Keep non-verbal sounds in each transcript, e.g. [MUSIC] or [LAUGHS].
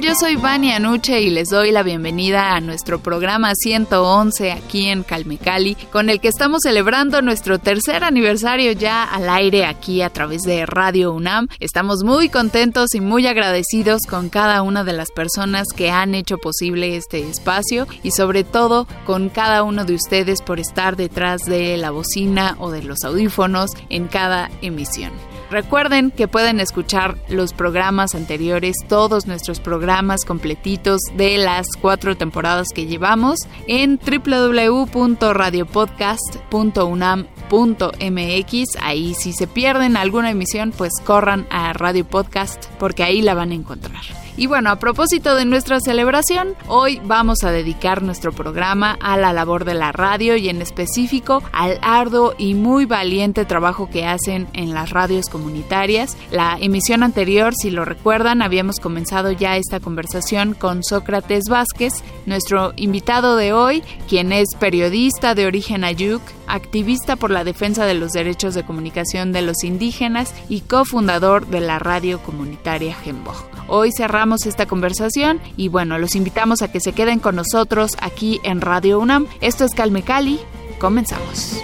Yo soy Vania Anuche y les doy la bienvenida a nuestro programa 111 aquí en Calmecali, con el que estamos celebrando nuestro tercer aniversario ya al aire aquí a través de Radio UNAM. Estamos muy contentos y muy agradecidos con cada una de las personas que han hecho posible este espacio y sobre todo con cada uno de ustedes por estar detrás de la bocina o de los audífonos en cada emisión. Recuerden que pueden escuchar los programas anteriores, todos nuestros programas completitos de las cuatro temporadas que llevamos en www.radiopodcast.unam.mx. Ahí si se pierden alguna emisión, pues corran a Radio Podcast porque ahí la van a encontrar. Y bueno, a propósito de nuestra celebración, hoy vamos a dedicar nuestro programa a la labor de la radio y en específico al arduo y muy valiente trabajo que hacen en las radios comunitarias. La emisión anterior, si lo recuerdan, habíamos comenzado ya esta conversación con Sócrates Vázquez, nuestro invitado de hoy, quien es periodista de origen ayuk, activista por la defensa de los derechos de comunicación de los indígenas y cofundador de la radio comunitaria Gemboj. Hoy cerramos esta conversación y bueno, los invitamos a que se queden con nosotros aquí en Radio UNAM. Esto es Calme Cali. Comenzamos.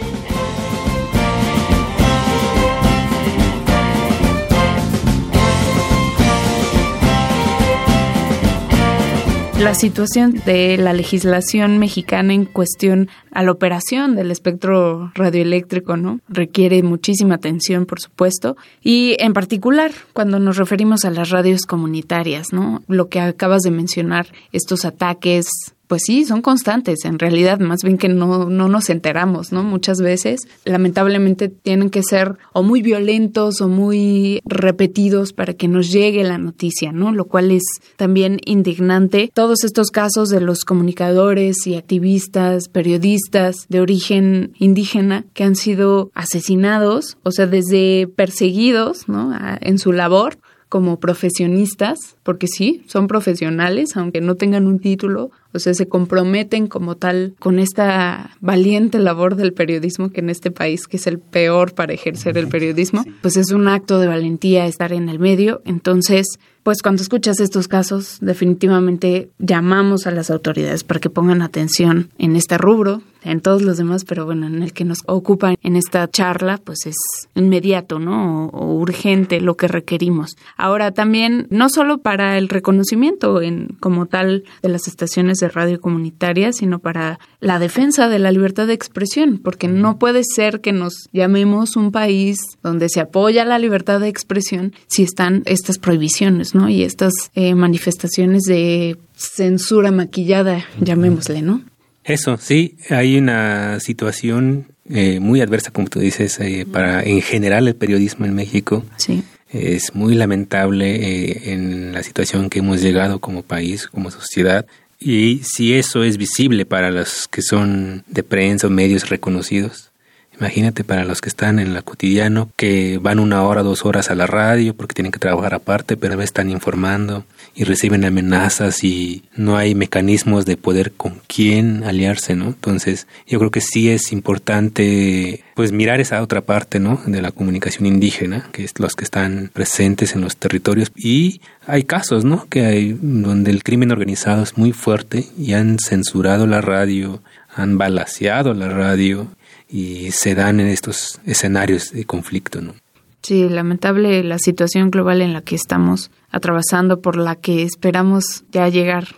La situación de la legislación mexicana en cuestión a la operación del espectro radioeléctrico, ¿no? Requiere muchísima atención, por supuesto, y en particular cuando nos referimos a las radios comunitarias, ¿no? Lo que acabas de mencionar, estos ataques pues sí, son constantes, en realidad, más bien que no, no nos enteramos, ¿no? Muchas veces, lamentablemente, tienen que ser o muy violentos o muy repetidos para que nos llegue la noticia, ¿no? Lo cual es también indignante. Todos estos casos de los comunicadores y activistas, periodistas de origen indígena que han sido asesinados, o sea, desde perseguidos, ¿no? en su labor como profesionistas, porque sí, son profesionales, aunque no tengan un título, sea, se comprometen como tal con esta valiente labor del periodismo que en este país, que es el peor para ejercer el periodismo, pues es un acto de valentía estar en el medio. Entonces, pues cuando escuchas estos casos, definitivamente llamamos a las autoridades para que pongan atención en este rubro, en todos los demás, pero bueno, en el que nos ocupa en esta charla, pues es inmediato, ¿no? O, urgente lo que requerimos. Ahora también, no solo para el reconocimiento en como tal de las estaciones de radio comunitaria, sino para la defensa de la libertad de expresión, porque no puede ser que nos llamemos un país donde se apoya la libertad de expresión si están estas prohibiciones, ¿no? Y estas eh, manifestaciones de censura maquillada, llamémosle, ¿no? Eso, sí, hay una situación eh, muy adversa, como tú dices, eh, para en general el periodismo en México. Sí. Es muy lamentable en la situación que hemos llegado como país, como sociedad. Y si eso es visible para los que son de prensa o medios reconocidos, Imagínate para los que están en la cotidiano, que van una hora, dos horas a la radio porque tienen que trabajar aparte, pero están informando y reciben amenazas y no hay mecanismos de poder con quién aliarse, ¿no? Entonces, yo creo que sí es importante pues mirar esa otra parte, ¿no? De la comunicación indígena, que es los que están presentes en los territorios y hay casos, ¿no? Que hay donde el crimen organizado es muy fuerte y han censurado la radio, han balaseado la radio y se dan en estos escenarios de conflicto, ¿no? Sí, lamentable la situación global en la que estamos atravesando, por la que esperamos ya llegar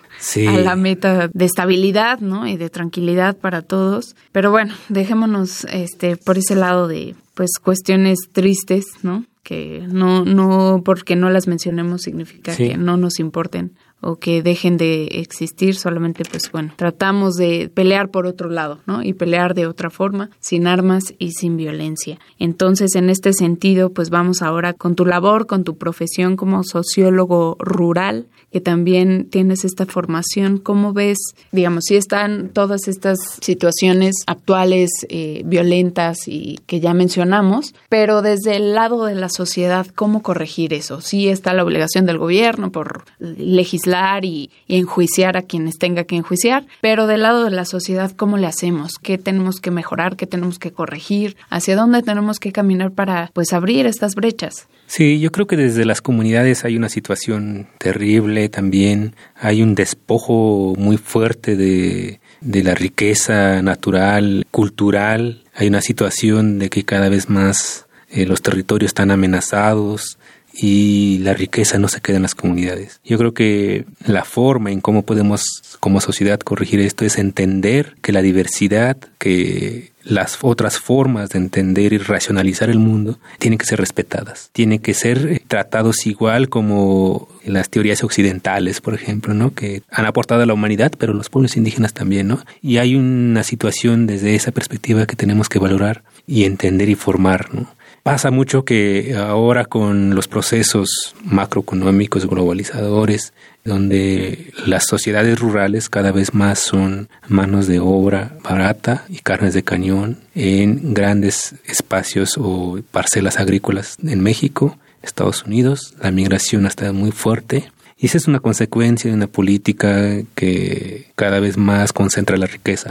a la meta de estabilidad, ¿no? Y de tranquilidad para todos. Pero bueno, dejémonos este por ese lado de pues cuestiones tristes, ¿no? Que no no porque no las mencionemos significa que no nos importen o que dejen de existir, solamente pues bueno, tratamos de pelear por otro lado, ¿no? Y pelear de otra forma, sin armas y sin violencia. Entonces, en este sentido, pues vamos ahora con tu labor, con tu profesión como sociólogo rural, que también tienes esta formación, ¿cómo ves, digamos, si están todas estas situaciones actuales eh, violentas y que ya mencionamos, pero desde el lado de la sociedad, ¿cómo corregir eso? Sí está la obligación del gobierno por legislar y, enjuiciar a quienes tenga que enjuiciar, pero del lado de la sociedad, ¿cómo le hacemos? ¿Qué tenemos que mejorar? ¿Qué tenemos que corregir? ¿Hacia dónde tenemos que caminar para pues abrir estas brechas? Sí, yo creo que desde las comunidades hay una situación terrible también, hay un despojo muy fuerte de, de la riqueza natural, cultural, hay una situación de que cada vez más eh, los territorios están amenazados, y la riqueza no se queda en las comunidades. Yo creo que la forma en cómo podemos como sociedad corregir esto es entender que la diversidad, que las otras formas de entender y racionalizar el mundo tienen que ser respetadas, tienen que ser eh, tratados igual como las teorías occidentales, por ejemplo, ¿no? que han aportado a la humanidad, pero los pueblos indígenas también, ¿no? Y hay una situación desde esa perspectiva que tenemos que valorar y entender y formar, ¿no? Pasa mucho que ahora con los procesos macroeconómicos globalizadores, donde las sociedades rurales cada vez más son manos de obra barata y carnes de cañón en grandes espacios o parcelas agrícolas en México, Estados Unidos, la migración estado muy fuerte. Y esa es una consecuencia de una política que cada vez más concentra la riqueza.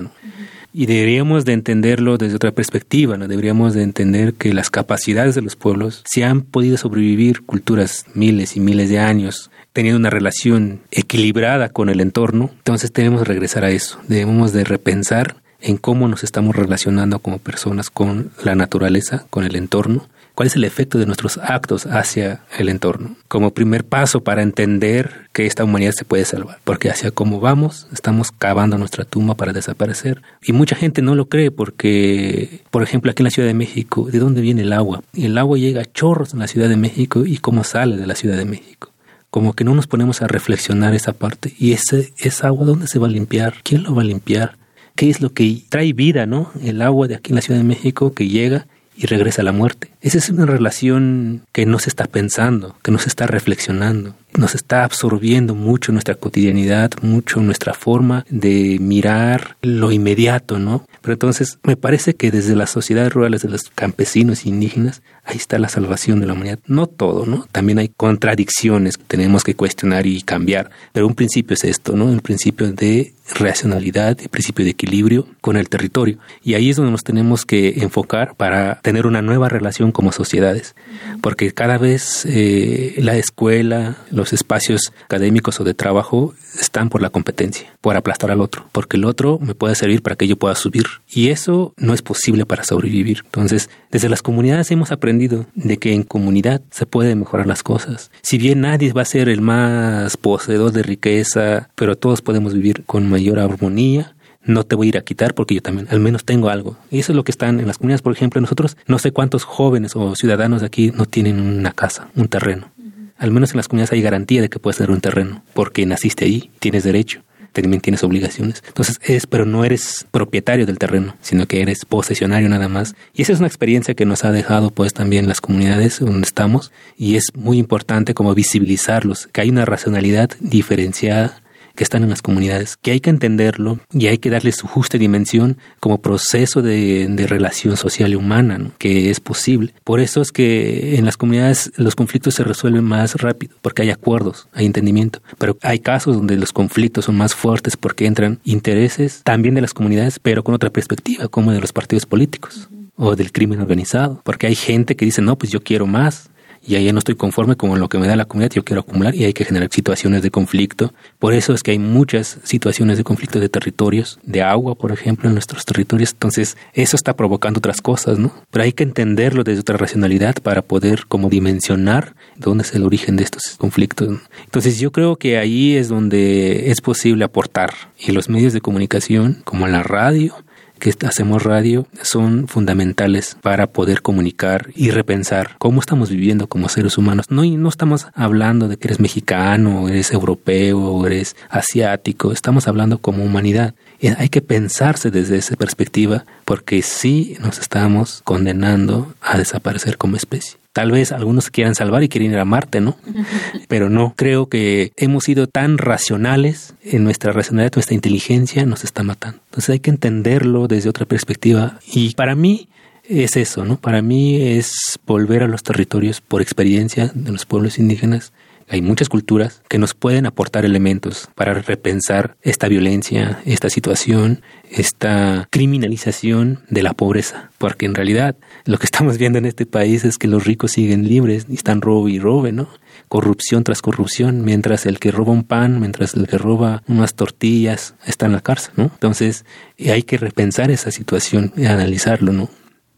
Y deberíamos de entenderlo desde otra perspectiva, ¿no? Deberíamos de entender que las capacidades de los pueblos, si han podido sobrevivir culturas miles y miles de años, teniendo una relación equilibrada con el entorno, entonces debemos regresar a eso, debemos de repensar en cómo nos estamos relacionando como personas con la naturaleza, con el entorno, cuál es el efecto de nuestros actos hacia el entorno, como primer paso para entender que esta humanidad se puede salvar, porque hacia cómo vamos estamos cavando nuestra tumba para desaparecer. Y mucha gente no lo cree porque, por ejemplo, aquí en la Ciudad de México, ¿de dónde viene el agua? El agua llega a chorros en la Ciudad de México y cómo sale de la Ciudad de México como que no nos ponemos a reflexionar esa parte. ¿Y ese, esa agua dónde se va a limpiar? ¿Quién lo va a limpiar? ¿Qué es lo que trae vida, no? El agua de aquí en la Ciudad de México que llega y regresa a la muerte. Esa es una relación que no se está pensando, que no se está reflexionando, nos está absorbiendo mucho nuestra cotidianidad, mucho nuestra forma de mirar lo inmediato, ¿no? Pero entonces me parece que desde las sociedades rurales de los campesinos e indígenas, ahí está la salvación de la humanidad. No todo, ¿no? También hay contradicciones que tenemos que cuestionar y cambiar, pero un principio es esto, ¿no? Un principio de racionalidad, el principio de equilibrio con el territorio. Y ahí es donde nos tenemos que enfocar para tener una nueva relación como sociedades, porque cada vez eh, la escuela, los espacios académicos o de trabajo están por la competencia, por aplastar al otro, porque el otro me puede servir para que yo pueda subir. Y eso no es posible para sobrevivir. Entonces, desde las comunidades hemos aprendido de que en comunidad se pueden mejorar las cosas. Si bien nadie va a ser el más poseedor de riqueza, pero todos podemos vivir con mayor armonía, no te voy a ir a quitar porque yo también al menos tengo algo. Y eso es lo que están en las comunidades, por ejemplo, nosotros no sé cuántos jóvenes o ciudadanos de aquí no tienen una casa, un terreno. Al menos en las comunidades hay garantía de que puedes tener un terreno, porque naciste ahí, tienes derecho, también tienes obligaciones. Entonces es, pero no eres propietario del terreno, sino que eres posesionario nada más. Y esa es una experiencia que nos ha dejado pues también las comunidades donde estamos y es muy importante como visibilizarlos, que hay una racionalidad diferenciada que están en las comunidades, que hay que entenderlo y hay que darle su justa dimensión como proceso de, relación social y humana, que es posible. Por eso es que en las comunidades los conflictos se resuelven más rápido, porque hay acuerdos, hay entendimiento. Pero hay casos donde los conflictos son más fuertes porque entran intereses también de las comunidades, pero con otra perspectiva, como de los partidos políticos o del crimen organizado, porque hay gente que dice, no, pues yo quiero más, y ahí no estoy conforme con lo que me da la comunidad, yo quiero acumular y hay que generar situaciones de conflicto. Por eso es que hay muchas situaciones de conflicto de territorios, de agua, por ejemplo, en nuestros territorios. Entonces, eso está provocando otras cosas, ¿no? Pero hay que entenderlo desde otra racionalidad para poder como dimensionar dónde es el origen de estos conflictos. Entonces, yo creo que ahí es donde es posible aportar. Y los medios de comunicación, como la radio, que hacemos radio son fundamentales para poder comunicar y repensar cómo estamos viviendo como seres humanos. No, no estamos hablando de que eres mexicano, eres europeo, o eres asiático, estamos hablando como humanidad. Y hay que pensarse desde esa perspectiva porque sí nos estamos condenando a desaparecer como especie. Tal vez algunos se quieran salvar y quieren ir a Marte, ¿no? [LAUGHS] Pero no, creo que hemos sido tan racionales, en nuestra racionalidad, nuestra inteligencia nos está matando. Entonces hay que entenderlo desde otra perspectiva. Y para mí es eso, ¿no? Para mí es volver a los territorios por experiencia de los pueblos indígenas hay muchas culturas que nos pueden aportar elementos para repensar esta violencia, esta situación, esta criminalización de la pobreza, porque en realidad lo que estamos viendo en este país es que los ricos siguen libres y están robo y robe, ¿no? Corrupción tras corrupción, mientras el que roba un pan, mientras el que roba unas tortillas está en la cárcel, ¿no? Entonces hay que repensar esa situación y analizarlo, ¿no?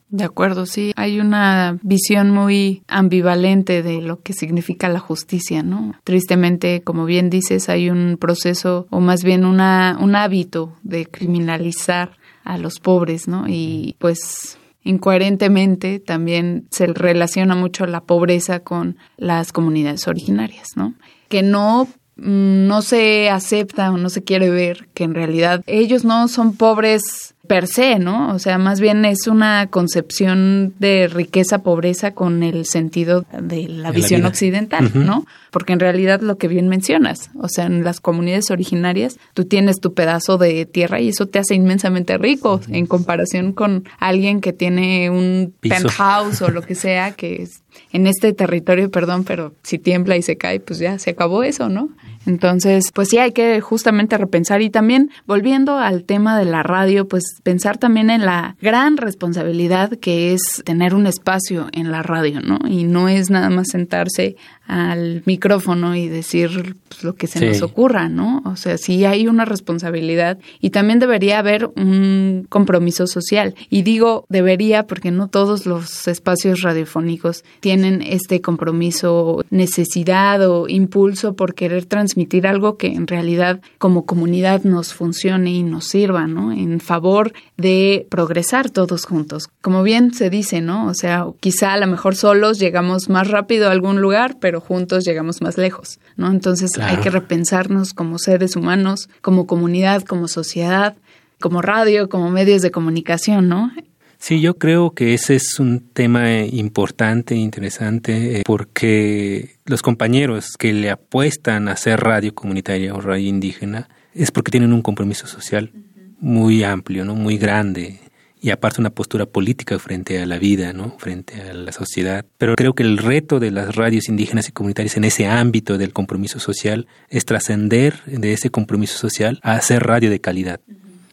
De acuerdo, sí. Hay una visión muy ambivalente de lo que significa la justicia, ¿no? Tristemente, como bien dices, hay un proceso o más bien una, un hábito de criminalizar a los pobres, ¿no? Y pues incoherentemente también se relaciona mucho la pobreza con las comunidades originarias, ¿no? Que no no se acepta o no se quiere ver que en realidad ellos no son pobres per se, ¿no? O sea, más bien es una concepción de riqueza, pobreza con el sentido de la visión occidental, ¿no? Porque en realidad lo que bien mencionas, o sea, en las comunidades originarias tú tienes tu pedazo de tierra y eso te hace inmensamente rico en comparación con alguien que tiene un penthouse o lo que sea que es en este territorio, perdón, pero si tiembla y se cae, pues ya se acabó eso, ¿no? Entonces, pues sí hay que justamente repensar y también volviendo al tema de la radio, pues pensar también en la gran responsabilidad que es tener un espacio en la radio, ¿no? Y no es nada más sentarse al micrófono y decir pues, lo que se nos ocurra, ¿no? O sea, sí hay una responsabilidad y también debería haber un compromiso social. Y digo debería porque no todos los espacios radiofónicos tienen este compromiso, necesidad o impulso por querer transmitir algo que en realidad como comunidad nos funcione y nos sirva, ¿no? En favor de progresar todos juntos. Como bien se dice, ¿no? O sea, quizá a lo mejor solos llegamos más rápido a algún lugar, pero juntos llegamos más lejos, ¿no? Entonces hay que repensarnos como seres humanos, como comunidad, como sociedad, como radio, como medios de comunicación, ¿no? Sí, yo creo que ese es un tema importante, interesante, eh, porque los compañeros que le apuestan a hacer radio comunitaria o radio indígena es porque tienen un compromiso social muy amplio, ¿no? Muy grande y aparte una postura política frente a la vida, ¿no? frente a la sociedad. Pero creo que el reto de las radios indígenas y comunitarias en ese ámbito del compromiso social es trascender de ese compromiso social a hacer radio de calidad.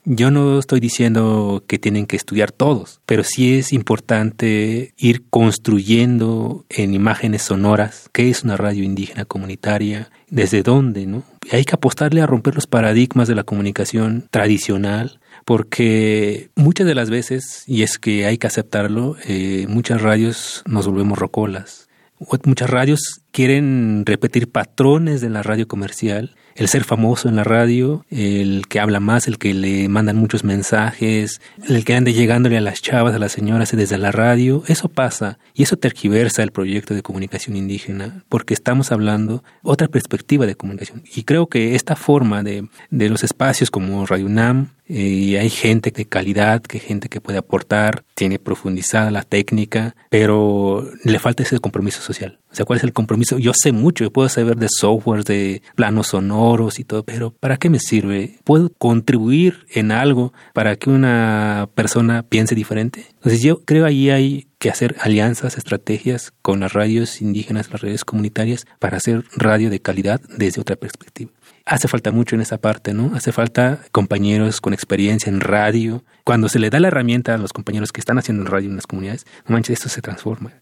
Yo no estoy diciendo que tienen que estudiar todos, pero sí es importante ir construyendo en imágenes sonoras qué es una radio indígena comunitaria, desde dónde, ¿no? hay que apostarle a romper los paradigmas de la comunicación tradicional, porque muchas de las veces, y es que hay que aceptarlo, eh, muchas radios nos volvemos rocolas. Muchas radios quieren repetir patrones de la radio comercial el ser famoso en la radio, el que habla más, el que le mandan muchos mensajes, el que ande llegándole a las chavas, a las señoras desde la radio, eso pasa y eso tergiversa el proyecto de comunicación indígena porque estamos hablando otra perspectiva de comunicación. Y creo que esta forma de, de los espacios como Radio UNAM, eh, y hay gente de calidad, que gente que puede aportar, tiene profundizada la técnica, pero le falta ese compromiso social. O sea, ¿cuál es el compromiso? Yo sé mucho, yo puedo saber de software, de planos sonoros y todo, pero ¿para qué me sirve? ¿Puedo contribuir en algo para que una persona piense diferente? Entonces yo creo ahí hay que hacer alianzas, estrategias con las radios indígenas, las redes comunitarias, para hacer radio de calidad desde otra perspectiva hace falta mucho en esa parte, ¿no? Hace falta compañeros con experiencia en radio. Cuando se le da la herramienta a los compañeros que están haciendo radio en las comunidades, no manches, esto se transforma.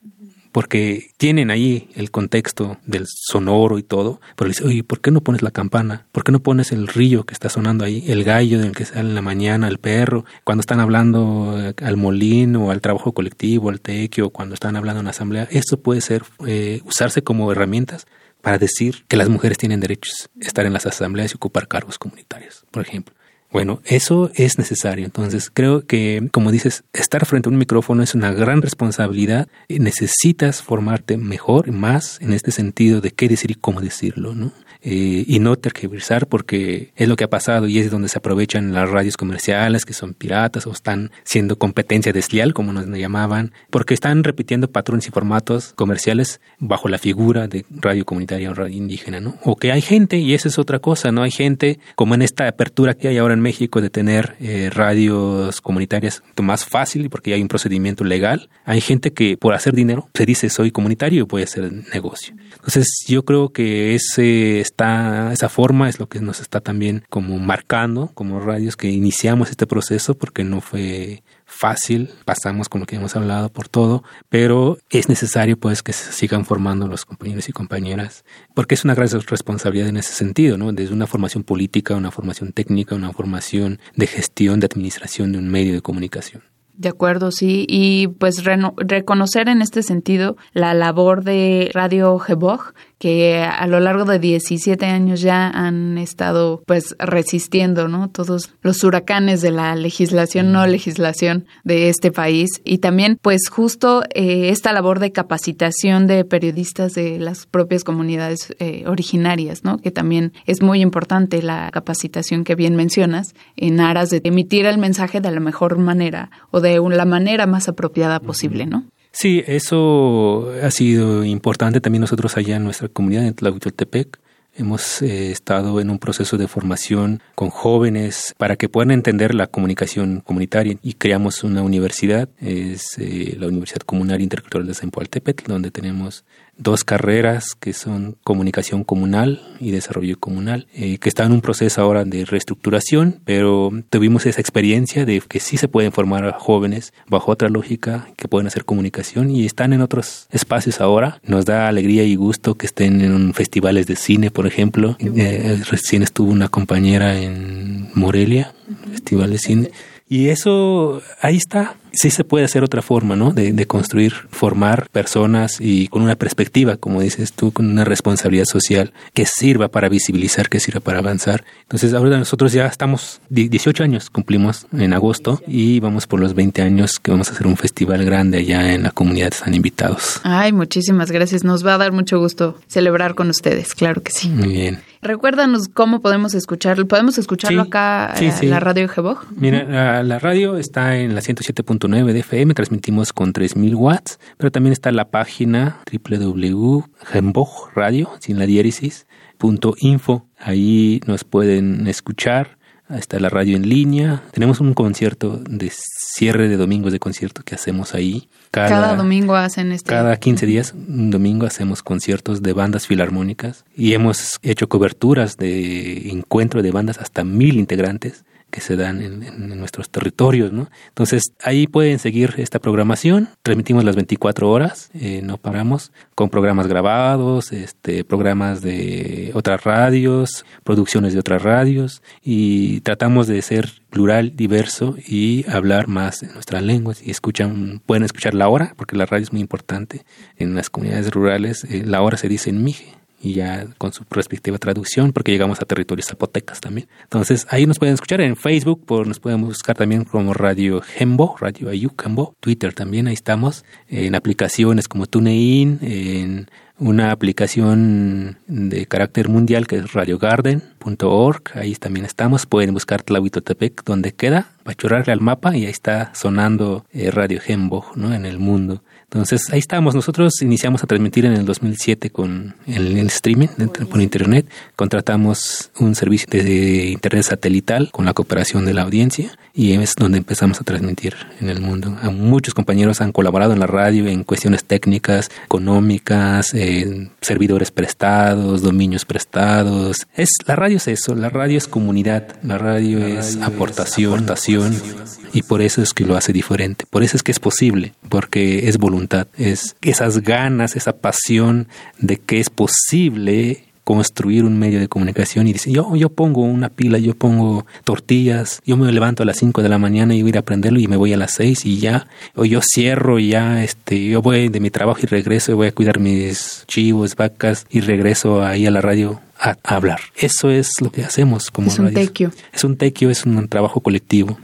Porque tienen ahí el contexto del sonoro y todo, pero dice, oye, ¿por qué no pones la campana? ¿Por qué no pones el río que está sonando ahí, el gallo del que sale en la mañana, el perro, cuando están hablando eh, al molino al trabajo colectivo, al tequio, cuando están hablando en la asamblea? Esto puede ser, eh, usarse como herramientas para decir que las mujeres tienen derechos estar en las asambleas y ocupar cargos comunitarios, por ejemplo. Bueno, eso es necesario. Entonces, creo que, como dices, estar frente a un micrófono es una gran responsabilidad. Necesitas formarte mejor, más en este sentido de qué decir y cómo decirlo, ¿no? Eh, y no tergiversar porque es lo que ha pasado y es donde se aprovechan las radios comerciales que son piratas o están siendo competencia desleal como nos llamaban porque están repitiendo patrones y formatos comerciales bajo la figura de radio comunitaria o radio indígena, ¿no? O que hay gente y esa es otra cosa, ¿no? Hay gente como en esta apertura que hay ahora en México de tener eh, radios comunitarias más fácil porque hay un procedimiento legal. Hay gente que por hacer dinero se dice soy comunitario y voy a hacer negocio. Entonces yo creo que ese esa forma es lo que nos está también como marcando como radios que iniciamos este proceso porque no fue fácil, pasamos con lo que hemos hablado por todo, pero es necesario pues que se sigan formando los compañeros y compañeras, porque es una gran responsabilidad en ese sentido, ¿no? Desde una formación política, una formación técnica, una formación de gestión, de administración de un medio de comunicación. De acuerdo, sí. Y pues reconocer en este sentido la labor de Radio Gebog, que a lo largo de 17 años ya han estado pues resistiendo, ¿no? Todos los huracanes de la legislación, no legislación de este país y también pues justo eh, esta labor de capacitación de periodistas de las propias comunidades eh, originarias, ¿no? Que también es muy importante la capacitación que bien mencionas en aras de emitir el mensaje de la mejor manera o de la manera más apropiada posible, ¿no? Sí, eso ha sido importante también nosotros allá en nuestra comunidad en Tlahuitoltepec. Hemos eh, estado en un proceso de formación con jóvenes para que puedan entender la comunicación comunitaria y creamos una universidad, es eh, la Universidad Comunal Intercultural de Zempoaltepec, donde tenemos dos carreras que son comunicación comunal y desarrollo comunal, eh, que están en un proceso ahora de reestructuración, pero tuvimos esa experiencia de que sí se pueden formar jóvenes bajo otra lógica, que pueden hacer comunicación y están en otros espacios ahora. Nos da alegría y gusto que estén en festivales de cine, por ejemplo. Eh, recién estuvo una compañera en Morelia, festival de cine. Y eso, ahí está, sí se puede hacer otra forma, ¿no? De, de, construir, formar personas y con una perspectiva, como dices tú, con una responsabilidad social que sirva para visibilizar, que sirva para avanzar. Entonces, ahora nosotros ya estamos, 18 años cumplimos en agosto y vamos por los 20 años que vamos a hacer un festival grande allá en la comunidad, están invitados. Ay, muchísimas gracias. Nos va a dar mucho gusto celebrar con ustedes, claro que sí. Muy bien. Recuérdanos cómo podemos escucharlo. ¿Podemos escucharlo acá en la radio Gebog? Mira, la, la radio está en la 107. 9 de FM, transmitimos con 3000 watts, pero también está la página www.gembogradio, sin la diéresis, punto info. Ahí nos pueden escuchar. Está la radio en línea. Tenemos un concierto de cierre de domingos de concierto que hacemos ahí. Cada, domingo hacen este. Cada 15 días, un domingo, hacemos conciertos de bandas filarmónicas y hemos hecho coberturas de encuentro de bandas hasta mil integrantes que se dan en, nuestros territorios, ¿no? Entonces ahí pueden seguir esta programación. Transmitimos las 24 horas, eh, no paramos, con programas grabados, este, programas de otras radios, producciones de otras radios y tratamos de ser plural, diverso y hablar más en nuestras lenguas y escuchan, pueden escuchar la hora, porque la radio es muy importante en las comunidades rurales, eh, la hora se dice en mije y ya con su respectiva traducción, porque llegamos a territorios zapotecas también. Entonces, ahí nos pueden escuchar en Facebook, por, nos pueden buscar también como Radio Gembo, Radio Ayuk Gembo, Twitter también, ahí estamos, en aplicaciones como TuneIn, en una aplicación de carácter mundial que es radiogarden.org, ahí también estamos, pueden buscar Tlahuitotepec donde queda, chorrarle al mapa y ahí está sonando eh, Radio Gembo ¿no? en el mundo. Entonces ahí estamos. Nosotros iniciamos a transmitir en el 2007 con el, streaming por internet. Contratamos un servicio de internet satelital con la cooperación de la audiencia y es donde empezamos a transmitir en el mundo. muchos compañeros han colaborado en la radio en cuestiones técnicas, económicas, en servidores prestados, dominios prestados. Es la radio es eso. La radio es comunidad. La radio es aportación, aportación vocación y por eso es que lo hace diferente. Por eso es que es posible, porque es voluntad, es esas ganas, esa pasión de que es posible construir un medio de comunicación y dice, yo, yo pongo una pila, yo pongo tortillas, yo me levanto a las 5 de la mañana y voy a aprenderlo y me voy a las 6 y ya, o yo cierro y ya, este, yo voy de mi trabajo y regreso y voy a cuidar mis chivos, vacas y regreso ahí a la radio a, hablar. Eso es lo que hacemos como Es un tequio. Es un tequio, es un trabajo colectivo.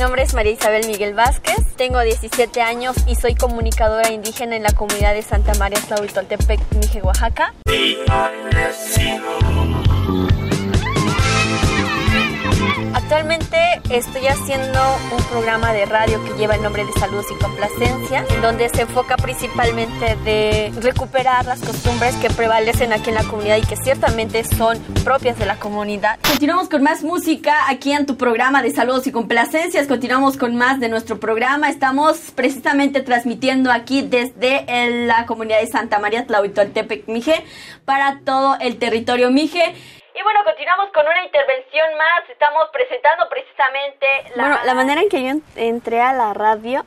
Nombre es María Isabel Miguel Vázquez, tengo 17 años y soy comunicadora indígena en la comunidad de Santa María Tlahuitoltepec, Mije, Oaxaca. Actualmente estoy haciendo un programa de radio que lleva el nombre de Saludos y Complacencia, en donde se enfoca principalmente de recuperar las costumbres que prevalecen aquí en la comunidad y que ciertamente son propias de la comunidad. Continuamos con más música aquí en tu programa de Saludos y Complacencias. Continuamos con más de nuestro programa. Estamos precisamente transmitiendo aquí desde la comunidad de Santa María Tlahuitoltepec, Mije, para todo el territorio Mije. Y bueno, continuamos con una intervención más. Estamos presentando precisamente la... Bueno, la manera en que yo entré a la radio,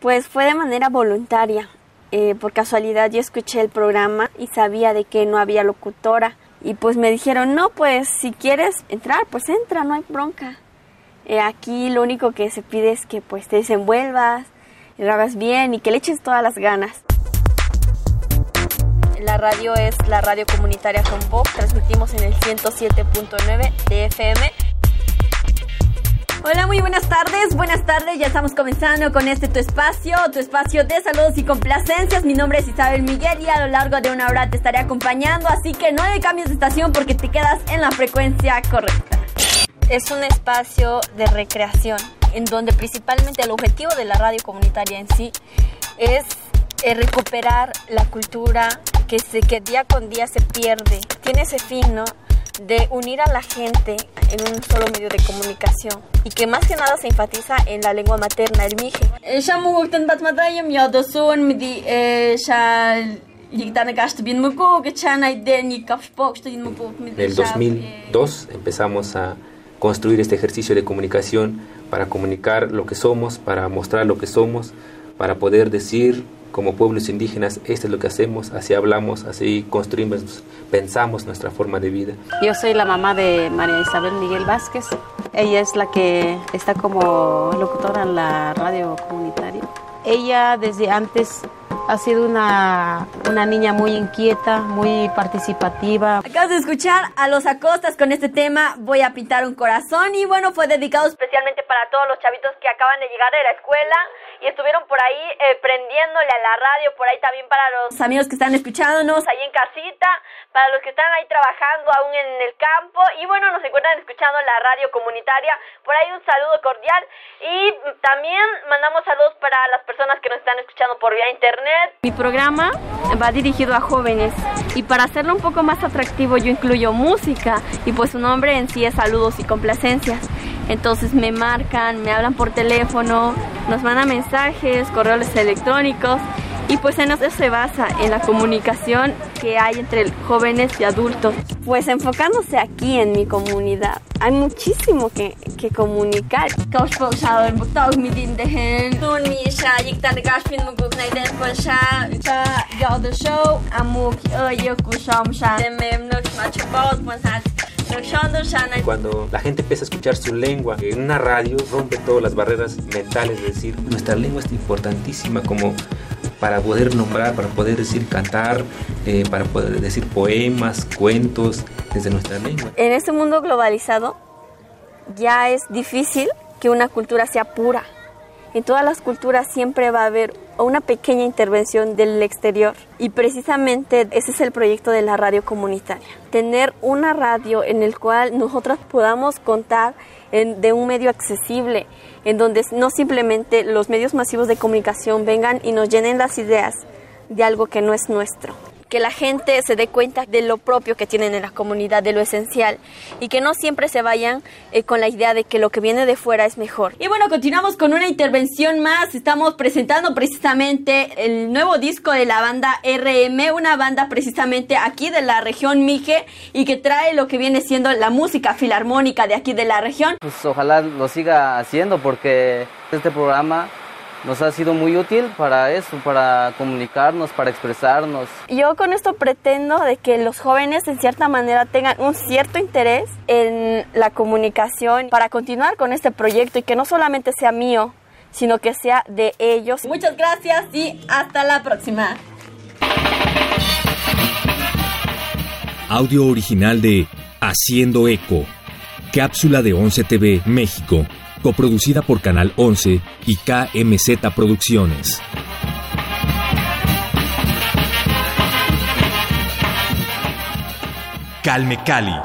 pues fue de manera voluntaria. Eh, por casualidad yo escuché el programa y sabía de que no había locutora. Y pues me dijeron, no, pues si quieres entrar, pues entra, no hay bronca. Eh, aquí lo único que se pide es que pues te desenvuelvas, hagas bien y que le eches todas las ganas. La radio es la radio comunitaria con Vox. Transmitimos en el 107.9 de FM. Hola, muy buenas tardes. Buenas tardes. Ya estamos comenzando con este tu espacio, tu espacio de saludos y complacencias. Mi nombre es Isabel Miguel y a lo largo de una hora te estaré acompañando. Así que no hay cambios de estación porque te quedas en la frecuencia correcta. Es un espacio de recreación en donde principalmente el objetivo de la radio comunitaria en sí es eh, recuperar la cultura que, se, que día con día se pierde. Tiene ese fin, ¿no? De unir a la gente en un solo medio de comunicación y que más que nada se enfatiza en la lengua materna, el mije. En el 2002 empezamos a construir este ejercicio de comunicación para comunicar lo que somos, para mostrar lo que somos, para poder decir como pueblos indígenas, esto es lo que hacemos, así hablamos, así construimos, pensamos nuestra forma de vida. Yo soy la mamá de María Isabel Miguel Vázquez. Ella es la que está como locutora en la radio comunitaria. Ella desde antes ha sido una, una niña muy inquieta, muy participativa. Acabas de escuchar a los Acostas con este tema Voy a pintar un corazón y bueno, fue dedicado especialmente para todos los chavitos que acaban de llegar de la escuela y estuvieron por ahí eh, prendiéndole a la radio, por ahí también para los amigos que están escuchándonos. ahí en casita, para los que están ahí trabajando aún en el campo. Y bueno, nos encuentran escuchando la radio comunitaria, por ahí un saludo cordial. Y también mandamos saludos para las personas que nos están escuchando por vía internet. Mi programa va dirigido a jóvenes. Y para hacerlo un poco más atractivo yo incluyo música. Y pues su nombre en sí es saludos y complacencias. Entonces me marcan, me hablan por teléfono, nos mandan mensajes, correos electrónicos y pues en eso se basa, en la comunicación que hay entre jóvenes y adultos. Pues enfocándose aquí en mi comunidad, hay muchísimo que, que comunicar. Cuando la gente empieza a escuchar su lengua en una radio, rompe todas las barreras mentales, es decir, nuestra lengua es importantísima como para poder nombrar, para poder decir cantar, eh, para poder decir poemas, cuentos desde nuestra lengua. En este mundo globalizado ya es difícil que una cultura sea pura. En todas las culturas siempre va a haber una pequeña intervención del exterior y precisamente ese es el proyecto de la radio comunitaria. Tener una radio en el cual nosotros podamos contar de un medio accesible, en donde no simplemente los medios masivos de comunicación vengan y nos llenen las ideas de algo que no es nuestro. Que la gente se dé cuenta de lo propio que tienen en la comunidad, de lo esencial, y que no siempre se vayan eh, con la idea de que lo que viene de fuera es mejor. Y bueno, continuamos con una intervención más. Estamos presentando precisamente el nuevo disco de la banda RM, una banda precisamente aquí de la región Mije y que trae lo que viene siendo la música filarmónica de aquí de la región. Pues ojalá lo siga haciendo porque este programa nos ha sido muy útil para eso, para comunicarnos, para expresarnos. Yo con esto pretendo de que los jóvenes en cierta manera tengan un cierto interés en la comunicación para continuar con este proyecto y que no solamente sea mío, sino que sea de ellos. Muchas gracias y hasta la próxima. Audio original de Haciendo Eco. Cápsula de 11 TV México coproducida por Canal 11 y KMZ Producciones. Calme Cali.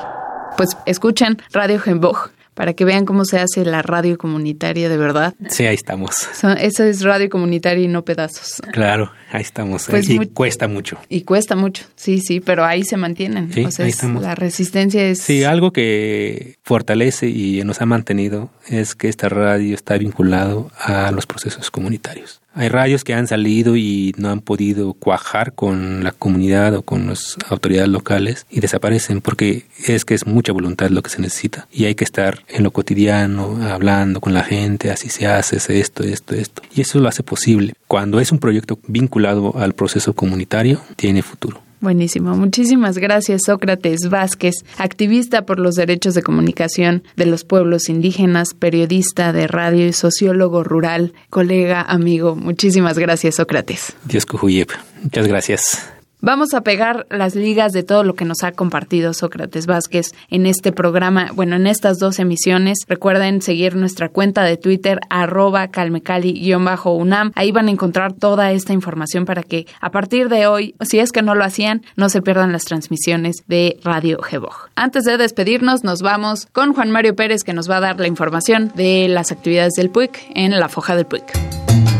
Pues escuchan Radio Genbog para que vean cómo se hace la radio comunitaria de verdad. Sí, ahí estamos. eso es radio comunitaria y no pedazos. Claro, ahí estamos. Pues y cuesta mucho. Y cuesta mucho, sí, sí, pero ahí se mantienen. Sí, ahí estamos. La resistencia es... Sí, algo que fortalece y nos ha mantenido es que esta radio está vinculado a los procesos comunitarios. Hay radios que han salido y no han podido cuajar con la comunidad o con las autoridades locales y desaparecen porque es que es mucha voluntad lo que se necesita y hay que estar en lo cotidiano, hablando con la gente, así se hace, es esto, esto, esto. Y eso lo hace posible. Cuando es un proyecto vinculado al proceso comunitario, tiene futuro. Buenísimo. Muchísimas gracias, Sócrates Vázquez, activista por los derechos de comunicación de los pueblos indígenas, periodista de radio y sociólogo rural, colega, amigo. Muchísimas gracias, Sócrates. Dios Cujuyep. Muchas gracias. Vamos a pegar las ligas de todo lo que nos ha compartido Sócrates Vázquez en este programa, bueno, en estas dos emisiones. Recuerden seguir nuestra cuenta de Twitter, arroba calmecali-unam. Ahí van a encontrar toda esta información para que a partir de hoy, si es que no lo hacían, no se pierdan las transmisiones de Radio Gebog. Antes de despedirnos, nos vamos con Juan Mario Pérez que nos va a dar la información de las actividades del PUIC en la foja del PUIC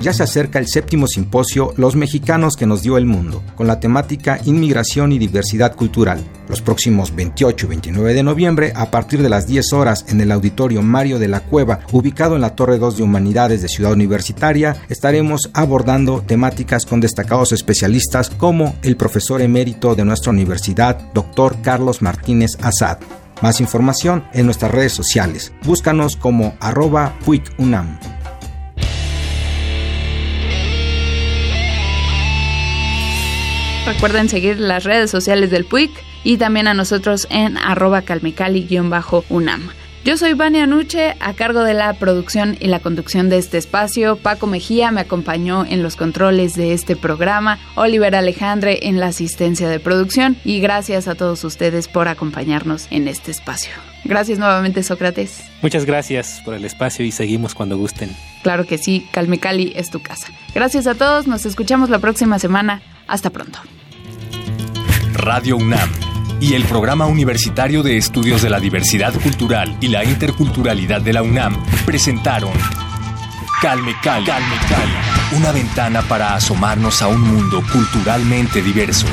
ya se acerca el séptimo simposio Los mexicanos que nos dio el mundo, con la temática Inmigración y Diversidad Cultural. Los próximos 28 y 29 de noviembre, a partir de las 10 horas en el Auditorio Mario de la Cueva, ubicado en la Torre 2 de Humanidades de Ciudad Universitaria, estaremos abordando temáticas con destacados especialistas como el profesor emérito de nuestra universidad, doctor Carlos Martínez Azad. Más información en nuestras redes sociales. Búscanos como arroba. Recuerden seguir las redes sociales del PUIC y también a nosotros en arroba calmecali-unam. Yo soy Vania Nuche, a cargo de la producción y la conducción de este espacio. Paco Mejía me acompañó en los controles de este programa. Oliver Alejandre en la asistencia de producción. Y gracias a todos ustedes por acompañarnos en este espacio. Gracias nuevamente, Sócrates. Muchas gracias por el espacio y seguimos cuando gusten. Claro que sí, Calmecali es tu casa. Gracias a todos, nos escuchamos la próxima semana. Hasta pronto. Radio UNAM y el Programa Universitario de Estudios de la Diversidad Cultural y la Interculturalidad de la UNAM presentaron Calme Cali, Calme Cali, una ventana para asomarnos a un mundo culturalmente diverso.